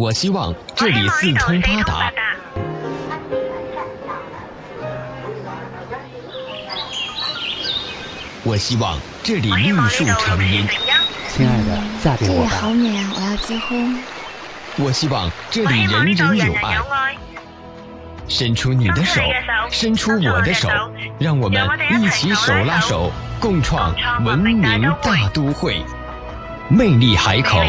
我希望这里四通八达。我希望这里绿树成荫。亲爱的，嫁给我吧。这里好美啊，我要结婚。我希望这里人人有爱。伸出你的手，伸出我的手，让我们一起手拉手，共创文明大都会，魅力海口。